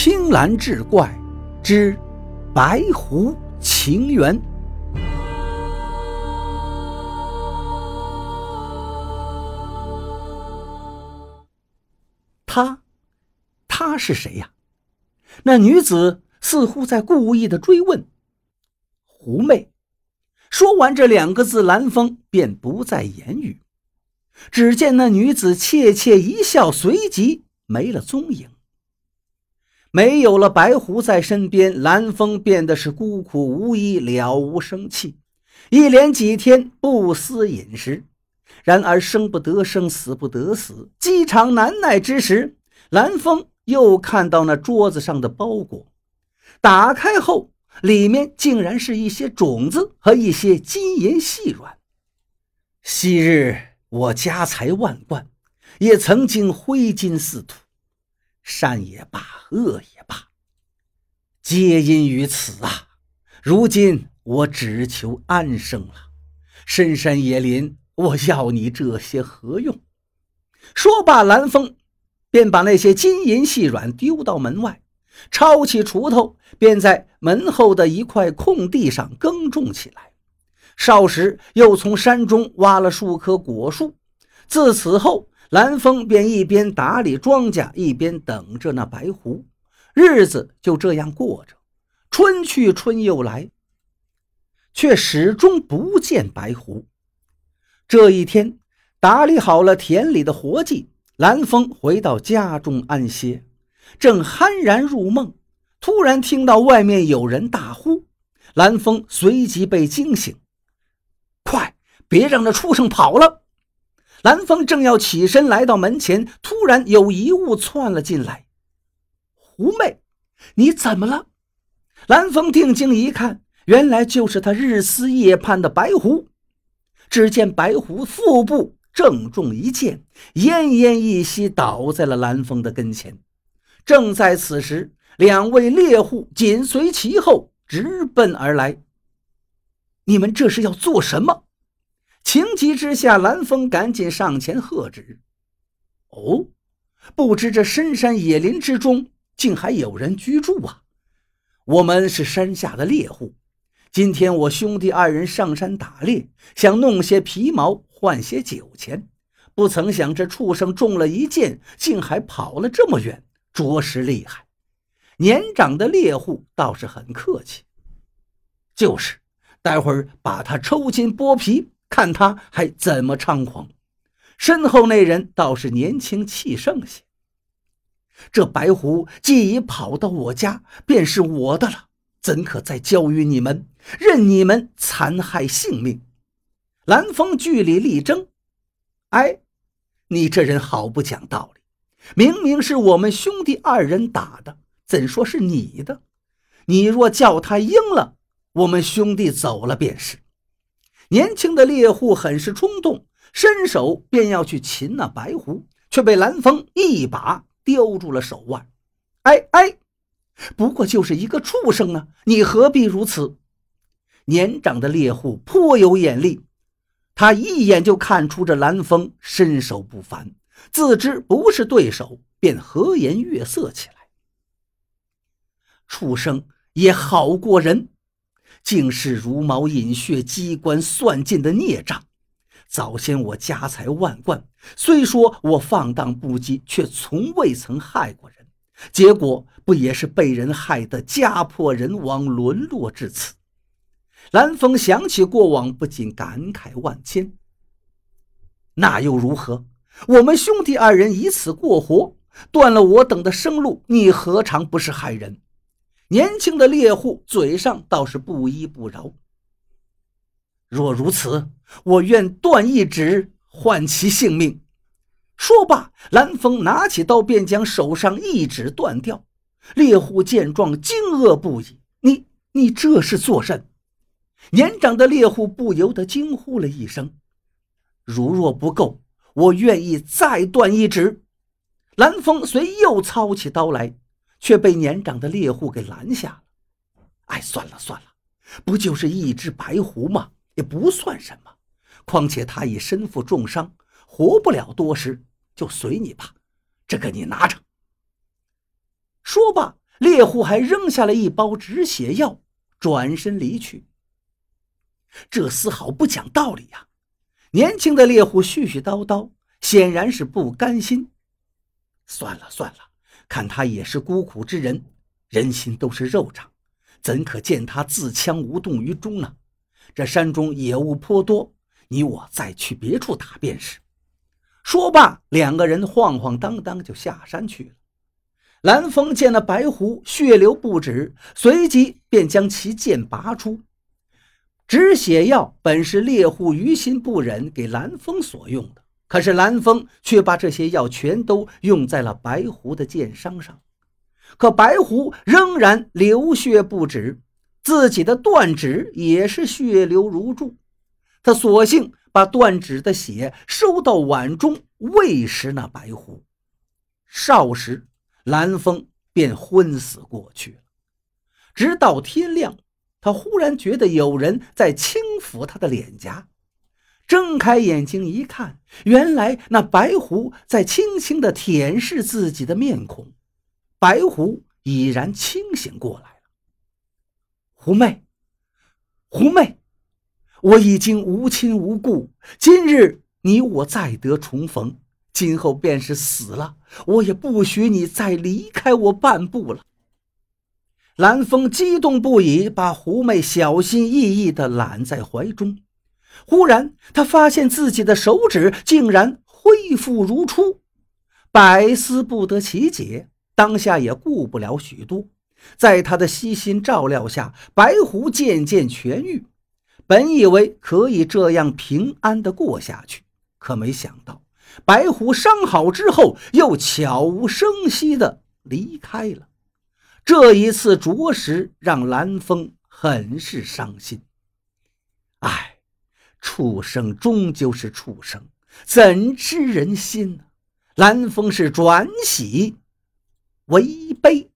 青蓝志怪之白狐情缘。他，他是谁呀？那女子似乎在故意的追问。狐媚。说完这两个字，蓝风便不再言语。只见那女子怯怯一笑，随即没了踪影。没有了白狐在身边，蓝风变得是孤苦无依，了无生气，一连几天不思饮食。然而生不得生，死不得死，饥肠难耐之时，蓝风又看到那桌子上的包裹，打开后，里面竟然是一些种子和一些金银细软。昔日我家财万贯，也曾经挥金似土。善也罢，恶也罢，皆因于此啊！如今我只求安生了。深山野林，我要你这些何用？说罢，蓝风便把那些金银细软丢到门外，抄起锄头，便在门后的一块空地上耕种起来。少时，又从山中挖了数棵果树。自此后，蓝风便一边打理庄稼，一边等着那白狐，日子就这样过着。春去春又来，却始终不见白狐。这一天，打理好了田里的活计，蓝风回到家中安歇，正酣然入梦，突然听到外面有人大呼，蓝风随即被惊醒：“快，别让那畜生跑了！”蓝风正要起身来到门前，突然有一物窜了进来。狐媚，你怎么了？蓝风定睛一看，原来就是他日思夜盼的白狐。只见白狐腹部正中一箭，奄奄一息，倒在了蓝风的跟前。正在此时，两位猎户紧随其后，直奔而来。你们这是要做什么？情急之下，蓝风赶紧上前喝止。哦，不知这深山野林之中竟还有人居住啊！我们是山下的猎户，今天我兄弟二人上山打猎，想弄些皮毛换些酒钱，不曾想这畜生中了一箭，竟还跑了这么远，着实厉害。年长的猎户倒是很客气，就是，待会儿把他抽筋剥皮。看他还怎么猖狂！身后那人倒是年轻气盛些。这白狐既已跑到我家，便是我的了，怎可再交于你们，任你们残害性命？蓝风据理力争。哎，你这人好不讲道理！明明是我们兄弟二人打的，怎说是你的？你若叫他应了，我们兄弟走了便是。年轻的猎户很是冲动，伸手便要去擒那白狐，却被蓝风一把叼住了手腕。哎哎，不过就是一个畜生啊，你何必如此？年长的猎户颇有眼力，他一眼就看出这蓝风身手不凡，自知不是对手，便和颜悦色起来。畜生也好过人。竟是茹毛饮血、机关算尽的孽障。早先我家财万贯，虽说我放荡不羁，却从未曾害过人。结果不也是被人害得家破人亡、沦落至此？蓝风想起过往，不禁感慨万千。那又如何？我们兄弟二人以此过活，断了我等的生路，你何尝不是害人？年轻的猎户嘴上倒是不依不饶。若如此，我愿断一指换其性命。说罢，蓝风拿起刀便将手上一指断掉。猎户见状惊愕不已：“你你这是作甚？”年长的猎户不由得惊呼了一声：“如若不够，我愿意再断一指。”蓝风随又操起刀来。却被年长的猎户给拦下了。哎，算了算了，不就是一只白狐吗？也不算什么。况且他已身负重伤，活不了多时，就随你吧。这个你拿着。说罢，猎户还扔下了一包止血药，转身离去。这丝毫不讲道理呀！年轻的猎户絮絮叨叨，显然是不甘心。算了算了，看他也是孤苦之人，人心都是肉长，怎可见他自枪无动于衷呢？这山中野物颇多，你我再去别处打便是。说罢，两个人晃晃荡荡就下山去了。蓝风见那白狐血流不止，随即便将其剑拔出。止血药本是猎户于心不忍给蓝风所用的，可是蓝风却把这些药全都用在了白狐的剑伤上，可白狐仍然流血不止，自己的断指也是血流如注。他索性把断指的血收到碗中喂食那白狐，少时蓝风便昏死过去了，直到天亮。他忽然觉得有人在轻抚他的脸颊，睁开眼睛一看，原来那白狐在轻轻地舔舐自己的面孔。白狐已然清醒过来了。狐妹，狐妹，我已经无亲无故，今日你我再得重逢，今后便是死了，我也不许你再离开我半步了。蓝风激动不已，把狐妹小心翼翼地揽在怀中。忽然，他发现自己的手指竟然恢复如初，百思不得其解。当下也顾不了许多，在他的悉心照料下，白狐渐渐痊愈。本以为可以这样平安地过下去，可没想到，白狐伤好之后，又悄无声息地离开了。这一次着实让蓝风很是伤心。唉，畜生终究是畜生，怎知人心呢？蓝风是转喜为悲。